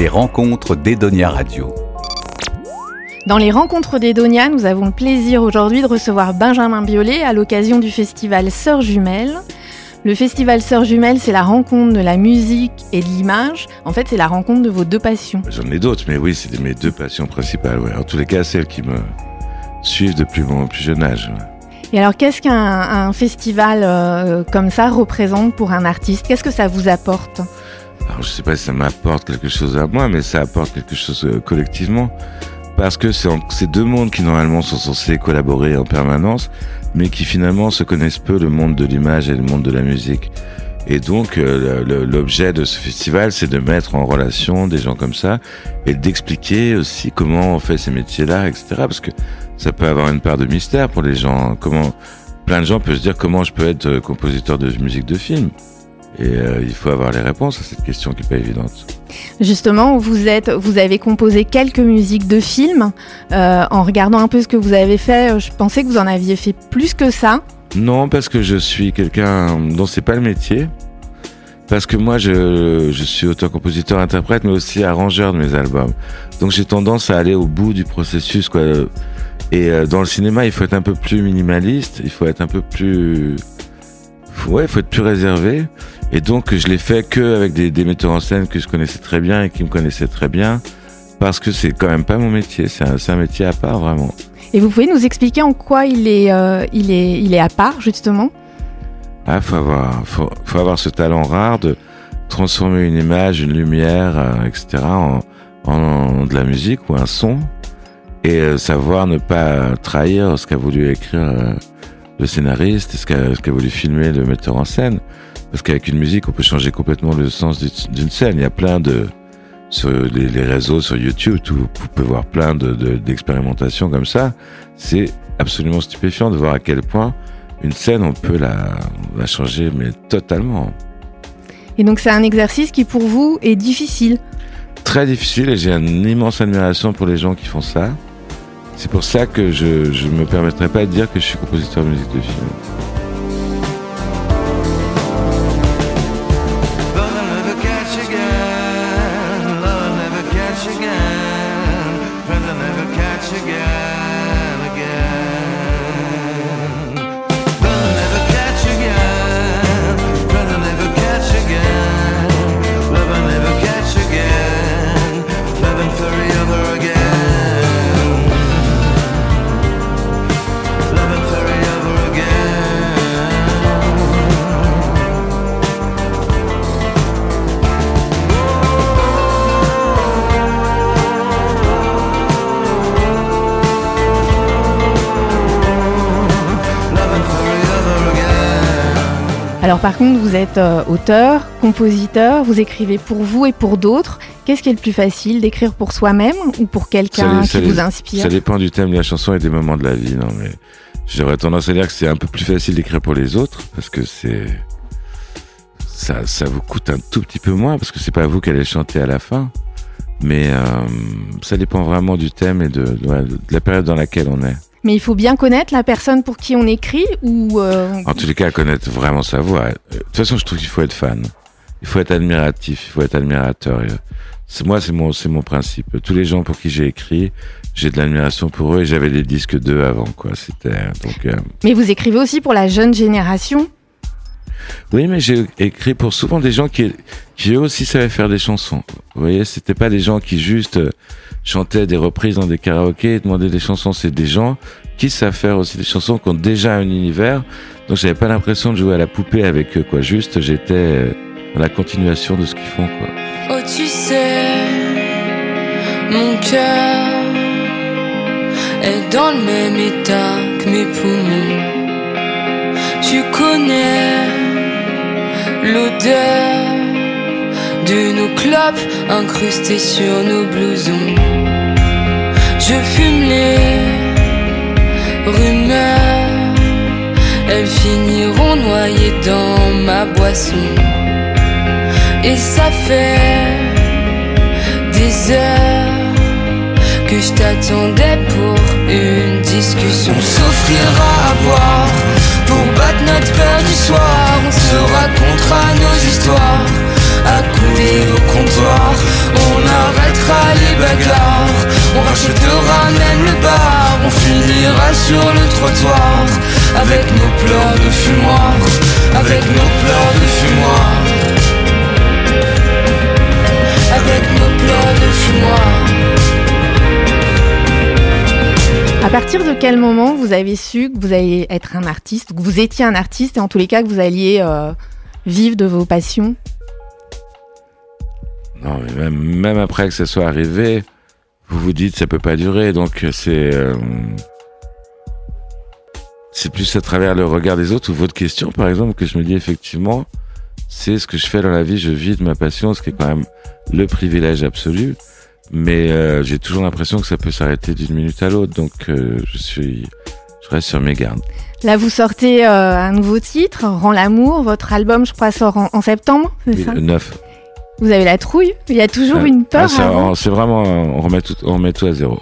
Les rencontres d'Edonia Radio. Dans les rencontres d'Edonia, nous avons le plaisir aujourd'hui de recevoir Benjamin Biolay à l'occasion du festival Sœurs Jumelles. Le festival Sœurs Jumelles, c'est la rencontre de la musique et de l'image. En fait, c'est la rencontre de vos deux passions. J'en ai d'autres, mais oui, c'est mes deux passions principales. En tous les cas, celles qui me suivent depuis mon plus jeune âge. Et alors, qu'est-ce qu'un festival euh, comme ça représente pour un artiste? Qu'est-ce que ça vous apporte? Alors, je sais pas si ça m'apporte quelque chose à moi, mais ça apporte quelque chose euh, collectivement. Parce que c'est deux mondes qui normalement sont censés collaborer en permanence, mais qui finalement se connaissent peu, le monde de l'image et le monde de la musique. Et donc euh, l'objet de ce festival, c'est de mettre en relation des gens comme ça et d'expliquer aussi comment on fait ces métiers-là, etc. Parce que ça peut avoir une part de mystère pour les gens. Comment plein de gens peuvent se dire comment je peux être euh, compositeur de musique de film. Et euh, il faut avoir les réponses à cette question qui n'est pas évidente. Justement, vous, êtes, vous avez composé quelques musiques de films. Euh, en regardant un peu ce que vous avez fait, je pensais que vous en aviez fait plus que ça. Non, parce que je suis quelqu'un dont c'est pas le métier. Parce que moi, je, je suis auteur-compositeur-interprète, mais aussi arrangeur de mes albums. Donc j'ai tendance à aller au bout du processus. Quoi. Et euh, dans le cinéma, il faut être un peu plus minimaliste, il faut être un peu plus... Ouais, il faut être plus réservé. Et donc, je l'ai fait que avec des, des, metteurs en scène que je connaissais très bien et qui me connaissaient très bien, parce que c'est quand même pas mon métier. C'est un, un, métier à part, vraiment. Et vous pouvez nous expliquer en quoi il est, euh, il est, il est à part, justement? Ah, faut avoir, faut, faut, avoir ce talent rare de transformer une image, une lumière, euh, etc., en, en, de la musique ou un son, et euh, savoir ne pas trahir ce qu'a voulu écrire le scénariste, ce qu'a qu voulu filmer le metteur en scène. Parce qu'avec une musique, on peut changer complètement le sens d'une scène. Il y a plein de sur les, les, réseaux, sur YouTube, tout, vous pouvez voir plein d'expérimentations de, comme ça. C'est absolument stupéfiant de voir à quel point une scène, on peut la, la changer, mais totalement. Et donc c'est un exercice qui pour vous est difficile Très difficile et j'ai une immense admiration pour les gens qui font ça. C'est pour ça que je ne me permettrai pas de dire que je suis compositeur de musique de film. Alors par contre, vous êtes euh, auteur, compositeur, vous écrivez pour vous et pour d'autres. Qu'est-ce qui est le plus facile, d'écrire pour soi-même ou pour quelqu'un qui vous inspire Ça dépend du thème de la chanson et des moments de la vie. Non, mais j'aurais tendance à dire que c'est un peu plus facile d'écrire pour les autres parce que c'est ça, ça vous coûte un tout petit peu moins parce que c'est pas vous qui allez chanter à la fin. Mais euh, ça dépend vraiment du thème et de, de, de la période dans laquelle on est. Mais il faut bien connaître la personne pour qui on écrit ou. Euh... En tous les cas, connaître vraiment sa voix. De toute façon, je trouve qu'il faut être fan. Il faut être admiratif. Il faut être admirateur. C'est moi, c'est mon, c'est mon principe. Tous les gens pour qui j'ai écrit, j'ai de l'admiration pour eux et j'avais des disques d'eux avant, quoi. C'était donc. Euh... Mais vous écrivez aussi pour la jeune génération. Oui, mais j'ai écrit pour souvent des gens qui, qui aussi savaient faire des chansons. Vous voyez, c'était pas des gens qui juste chantaient des reprises dans des karaokés et demandaient des chansons. C'est des gens qui savent faire aussi des chansons qui ont déjà un univers. Donc j'avais pas l'impression de jouer à la poupée avec eux, quoi. Juste, j'étais dans la continuation de ce qu'ils font, quoi. Oh, tu sais, mon cœur est dans le même état que mes poumons. Tu connais l'odeur de nos clopes incrustées sur nos blousons. Je fume les rumeurs, elles finiront noyées dans ma boisson. Et ça fait des heures que je t'attendais pour une discussion. S'offrira à boire pour battre notre peur du soir. On se racontera nos histoires, accoudés au comptoir. On arrêtera les bagarres, on rachetera même le bar. On finira sur le trottoir avec nos pleurs de fumoir, avec nos pleurs de fumoir. Avec nos pleurs de fumoir à partir de quel moment vous avez su que vous alliez être un artiste, que vous étiez un artiste et en tous les cas que vous alliez euh, vivre de vos passions? Non, même, après que ça soit arrivé, vous vous dites ça peut pas durer. Donc c'est euh, c'est plus à travers le regard des autres ou votre question par exemple que je me dis effectivement c'est ce que je fais dans la vie. Je vis de ma passion, ce qui est quand même le privilège absolu. Mais euh, j'ai toujours l'impression que ça peut s'arrêter d'une minute à l'autre. Donc euh, je suis je reste sur mes gardes. Là, vous sortez euh, un nouveau titre, Rends l'amour. Votre album, je crois, sort en, en septembre, Oui, ça le 9. Vous avez la trouille Il y a toujours une peur ah, C'est vraiment, on remet tout, on remet tout à zéro.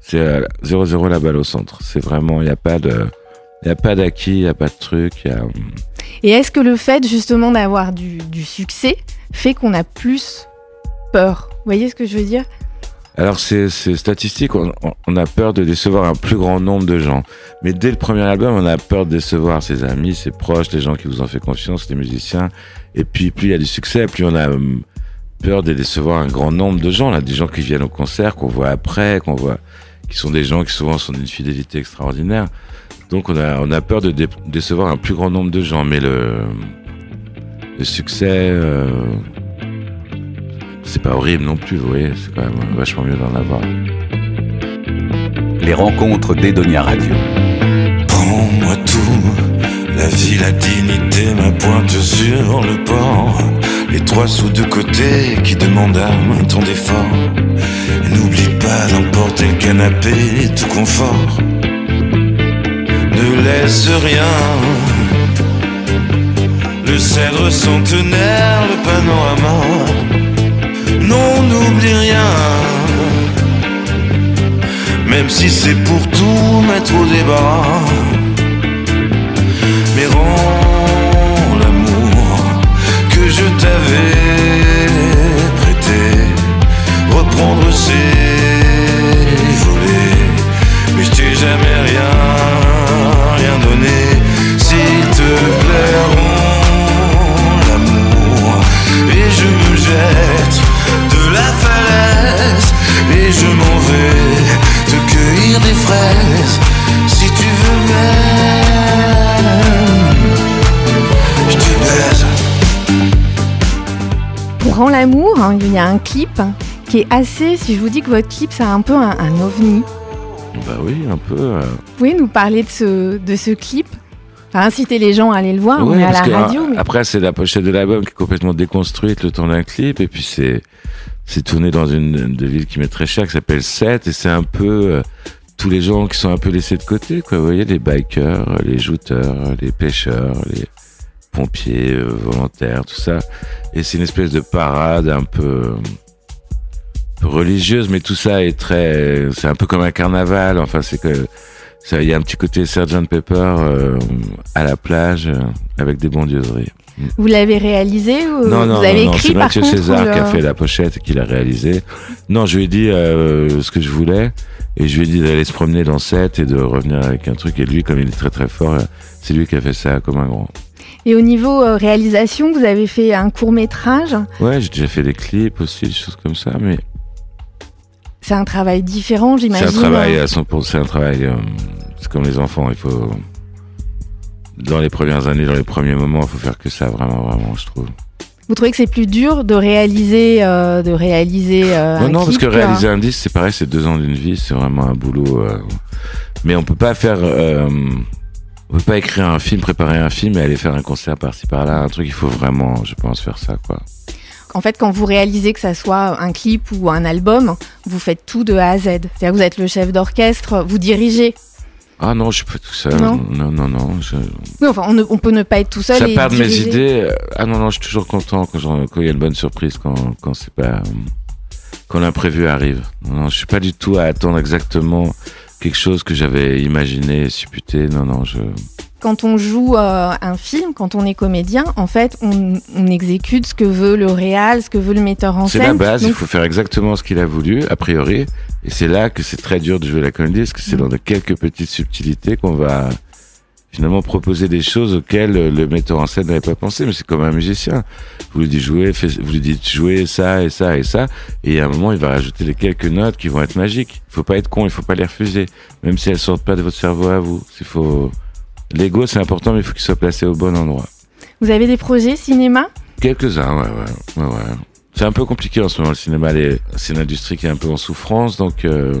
C'est euh, 0-0 la balle au centre. C'est vraiment, il n'y a pas de, il y a pas d'acquis, il n'y a pas de truc. il Y a, Et est-ce que le fait justement d'avoir du, du succès fait qu'on a plus peur? Voyez ce que je veux dire? Alors c'est statistique, on, a peur de décevoir un plus grand nombre de gens. Mais dès le premier album, on a peur de décevoir ses amis, ses proches, les gens qui vous ont fait confiance, les musiciens. Et puis plus il y a du succès, plus on a hum, peur de décevoir un grand nombre de gens. Là, des gens qui viennent au concert, qu'on voit après, qu'on voit, qui sont des gens qui souvent sont d'une fidélité extraordinaire. Donc on a peur de dé- décevoir un plus grand nombre de gens. Mais le le succès. euh, c'est pas horrible non plus, vous voyez, c'est quand même vachement mieux d'en avoir. Les rencontres d'Edonia Radio. Prends-moi tout, la vie, la dignité, ma pointe sur le port. Les trois sous de côté qui demandent un temps d'effort. N'oublie pas d'emporter le canapé, tout confort. Ne laisse rien. Le cèdre centenaire, le panorama. Non, n'oublie rien. Même si c'est pour tout mettre au débat. Mais rends l'amour que je t'avais prêté. Reprendre ses un clip qui est assez, si je vous dis que votre clip c'est un peu un, un ovni, Bah oui, un peu. euh. vous pouvez nous parler de ce, de ce clip? Enfin, inciter les gens à aller le voir, on est à la que, radio. euh, mais- Après, c'est la pochette de l'album qui est complètement déconstruite le temps d'un clip. Et puis, c'est c'est tourné dans une, une de ville qui m'est très chère, qui s'appelle Sète. Et c'est un peu euh, tous les gens qui sont un peu laissés de côté. Quoi. Vous voyez, les bikers, les jouteurs, les pêcheurs, les pompiers euh, volontaires, tout ça. Et c'est une espèce de parade un peu... euh, peu religieuse, mais tout ça est très, c'est un peu comme un carnaval. Enfin, c'est que ça, il y a un petit côté Sgt Pepper euh, à la plage euh, avec des bondieuseries. Vous l'avez réalisé ou non, non, vous avez non, non, écrit c'est Mathieu César qui a fait la pochette et qui l'a réalisé. Non, je lui ai dit euh, ce que je voulais et je lui ai dit d'aller se promener dans cette et de revenir avec un truc. Et lui, comme il est très très fort, c'est lui qui a fait ça comme un grand. Et au niveau euh, réalisation, vous avez fait un court métrage. Ouais, j'ai déjà fait des clips aussi, des choses comme ça, mais C'est un travail différent, c'est j'imagine. un travail à 100%, c'est un travail, euh, c'est comme les enfants, il faut, dans les premières années, dans les premiers moments, il faut faire que ça, vraiment, vraiment, je trouve. Vous trouvez que c'est plus dur de réaliser, euh, de réaliser euh, Non, un non, parce que réaliser un disque, c'est pareil, c'est deux ans d'une vie, c'est vraiment un boulot. euh, Mais on peut pas faire, on peut pas écrire un film, préparer un film et aller faire un concert par-ci par-là, un truc. Il faut vraiment, je pense, faire ça, quoi. En fait, quand vous réalisez que ça soit un clip ou un album, vous faites tout de A à Z. C'est-à-dire que vous êtes le chef d'orchestre, vous dirigez. Ah non, je suis pas tout seul. Non. non, non, non. je- Oui, enfin, on, ne- on peut ne pas être tout seul Ça et part de mes idées. Ah non, non, je suis toujours content quand il y a une bonne surprise, quand, quand c'est pas, euh, quand l'imprévu arrive. Non, non, je suis pas du tout à attendre exactement quelque chose que j'avais imaginé, supputé. Non, non, je. quand on joue euh, un film, quand on est comédien, en fait, on, on exécute ce que veut le réal, ce que veut le metteur en C'est scène. la base, il faut faire exactement ce qu'il a voulu, a priori. Et c'est là que c'est très dur de jouer la comédie, parce que c'est Mm. dans de quelques petites subtilités qu'on va finalement proposer des choses auxquelles le metteur en scène n'avait pas pensé. Mais c'est comme un musicien. Vous lui dites jouer, vous lui dites jouer ça et ça et ça, et à un moment il va rajouter les quelques notes qui vont être magiques. Il faut pas être con, il faut pas les refuser, même si elles sortent pas de votre cerveau à vous. Il faut l'ego c'est important, mais il faut qu'il soit placé au bon endroit. Vous avez des projets cinéma? Quelques-uns, ouais, ouais, ouais, ouais. C'est un peu compliqué en ce moment le cinéma. C'est une industrie qui est un peu en souffrance, donc euh,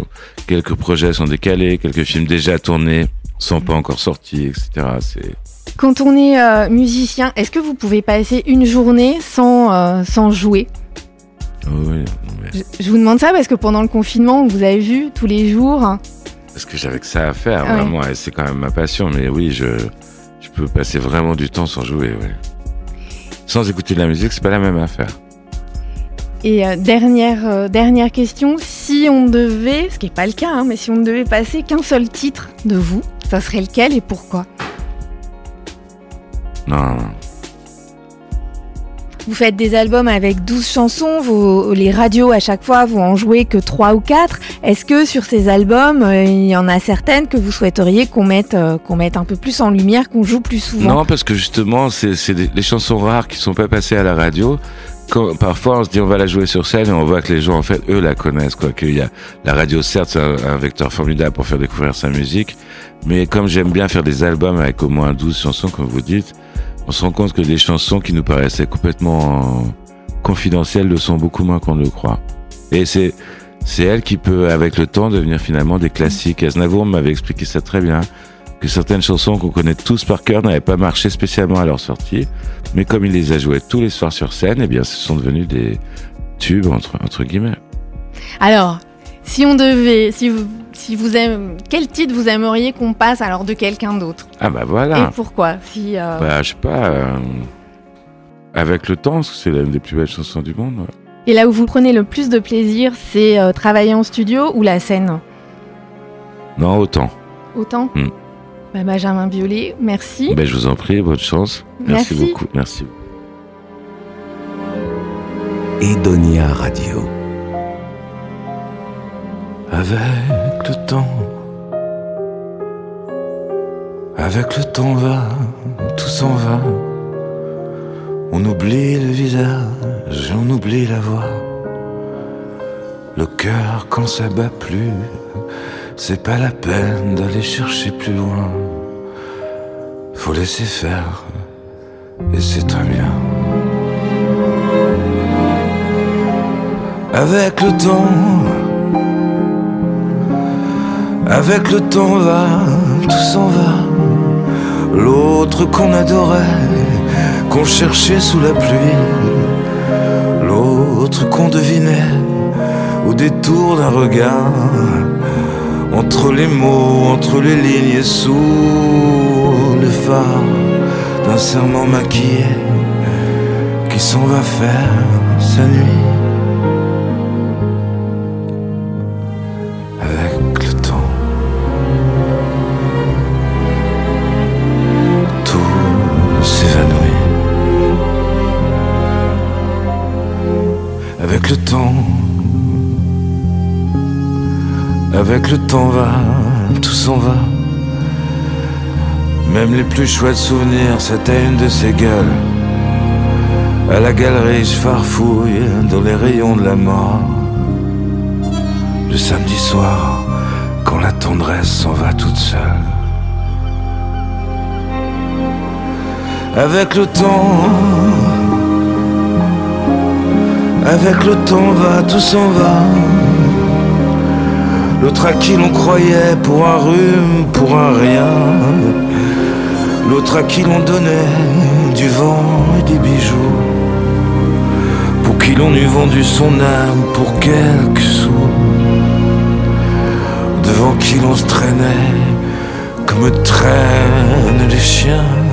quelques projets sont décalés, quelques films déjà tournés sont pas encore sortis, etc. C'est Quand on est euh, musicien, est-ce que vous pouvez passer une journée sans, euh, sans jouer? Oh oui, non, mais je, je vous demande ça parce que pendant le confinement, vous avez vu tous les jours. parce que j'avais que ça à faire, Ah ouais. vraiment, et c'est quand même ma passion. Mais oui, je je peux passer vraiment du temps sans jouer, ouais. Sans écouter de la musique, c'est pas la même affaire. Et euh, dernière, euh, dernière question, si on devait, ce qui n'est pas le cas, hein, mais si on ne devait passer qu'un seul titre de vous, ça serait lequel et pourquoi Non. Vous faites des albums avec 12 chansons, vos, les radios à chaque fois vont en jouer que 3 ou 4. Est-ce que sur ces albums, euh, il y en a certaines que vous souhaiteriez qu'on mette, euh, qu'on mette un peu plus en lumière, qu'on joue plus souvent? Non, parce que justement, c'est les chansons rares qui sont pas passées à la radio. Parfois, on se dit on va la jouer sur scène et on voit que les gens, en fait, eux la connaissent. Quoi, qu'il y a la radio, certes, c'est un, un vecteur formidable pour faire découvrir sa musique, mais comme j'aime bien faire des albums avec au moins 12 chansons, comme vous dites, on se rend compte que des chansons qui nous paraissaient complètement confidentielles le sont beaucoup moins qu'on ne le croit. Et c'est c'est elle qui peut, avec le temps, devenir finalement des classiques. Aznavour m'avait expliqué ça très bien que certaines chansons qu'on connaît tous par cœur n'avaient pas marché spécialement à leur sortie, mais comme il les a jouées tous les soirs sur scène, eh bien, ce sont devenus des tubes entre, entre guillemets. Alors, si on devait, si vous, si vous aimez, quel titre vous aimeriez qu'on passe alors de quelqu'un d'autre? Ah bah Et voilà. pourquoi? Si, euh, Bah je sais pas. euh, avec le temps, parce que c'est l'une des plus belles chansons du monde. ouais. Et là où vous prenez le plus de plaisir, c'est euh, travailler en studio ou la scène? Non, autant. Autant? Hmm. Bah, Benjamin Biolay, merci. Ben je vous en prie, bonne chance. Merci, Merci. beaucoup. Merci. Edonia Radio. Avec le temps, avec le temps va, tout s'en va. On oublie le visage, on oublie la voix. Le cœur quand ça bat plus, c'est pas la peine d'aller chercher plus loin. Faut laisser faire, et c'est très bien. Avec le temps, avec le temps va, tout s'en va. L'autre qu'on adorait, qu'on cherchait sous la pluie. L'autre qu'on devinait au détour d'un regard. Entre les mots, entre les lignes et sous le phare d'un serment maquillé qui s'en va faire sa nuit. Avec le temps va, tout s'en va. Même les plus chouettes souvenirs s'atteignent de ces gueules. À la galerie, je farfouille dans les rayons de la mort. Le samedi soir, quand la tendresse s'en va toute seule. Avec le temps, avec le temps va, tout s'en va. L'autre à qui l'on croyait pour un rhume, pour un rien. L'autre à qui l'on donnait du vent et des bijoux. Pour qui l'on eût vendu son âme pour quelques sous. Devant qui l'on se traînait comme traînent les chiens.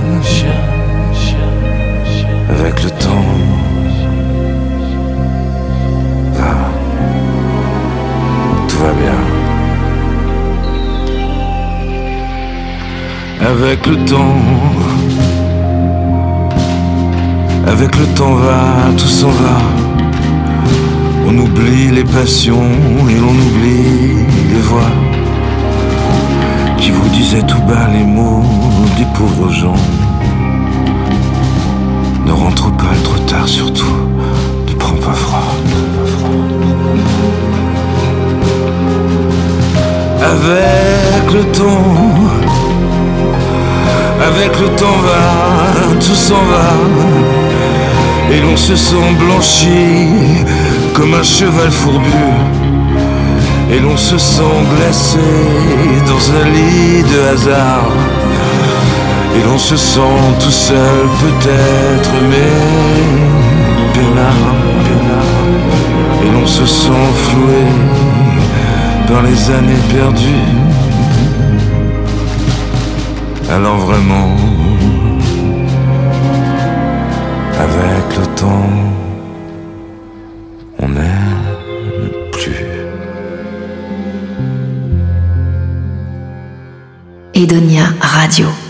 Avec le temps. Avec le temps va, tout s'en va. On oublie les passions et l'on oublie les voix qui vous disaient tout bas les mots des pauvres gens. Le temps va, tout s'en va, et l'on se sent blanchi comme un cheval fourbu, et l'on se sent glacé dans un lit de hasard. Et l'on se sent tout seul peut-être, mais peinard. Et l'on se sent floué dans les années perdues. Alors vraiment, avec le temps, on n'aime plus. Edonia Radio.